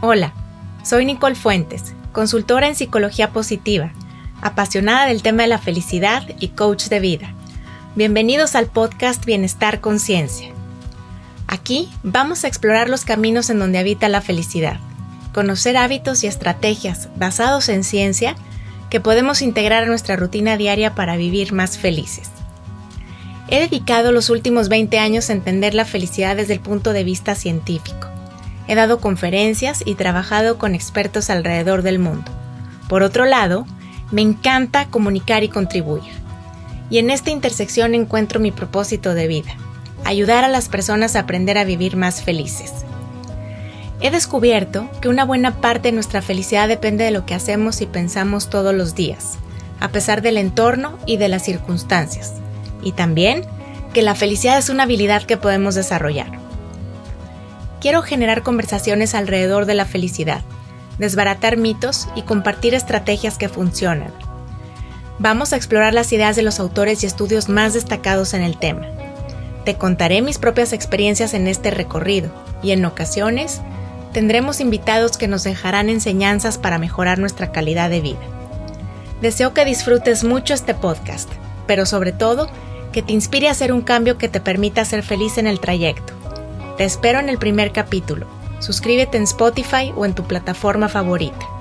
Hola, soy Nicole Fuentes, consultora en psicología positiva, apasionada del tema de la felicidad y coach de vida. Bienvenidos al podcast Bienestar Conciencia. Aquí vamos a explorar los caminos en donde habita la felicidad, conocer hábitos y estrategias basados en ciencia que podemos integrar a nuestra rutina diaria para vivir más felices. He dedicado los últimos 20 años a entender la felicidad desde el punto de vista científico He dado conferencias y trabajado con expertos alrededor del mundo. Por otro lado, me encanta comunicar y contribuir. Y en esta intersección encuentro mi propósito de vida, ayudar a las personas a aprender a vivir más felices. He descubierto que una buena parte de nuestra felicidad depende de lo que hacemos y pensamos todos los días, a pesar del entorno y de las circunstancias. Y también que la felicidad es una habilidad que podemos desarrollar quiero generar conversaciones alrededor de la felicidad, desbaratar mitos y compartir estrategias que funcionan. Vamos a explorar las ideas de los autores y estudios más destacados en el tema. Te contaré mis propias experiencias en este recorrido y en ocasiones tendremos invitados que nos dejarán enseñanzas para mejorar nuestra calidad de vida. Deseo que disfrutes mucho este podcast, pero sobre todo que te inspire a hacer un cambio que te permita ser feliz en el trayecto te espero en el primer capítulo. Suscríbete en Spotify o en tu plataforma favorita.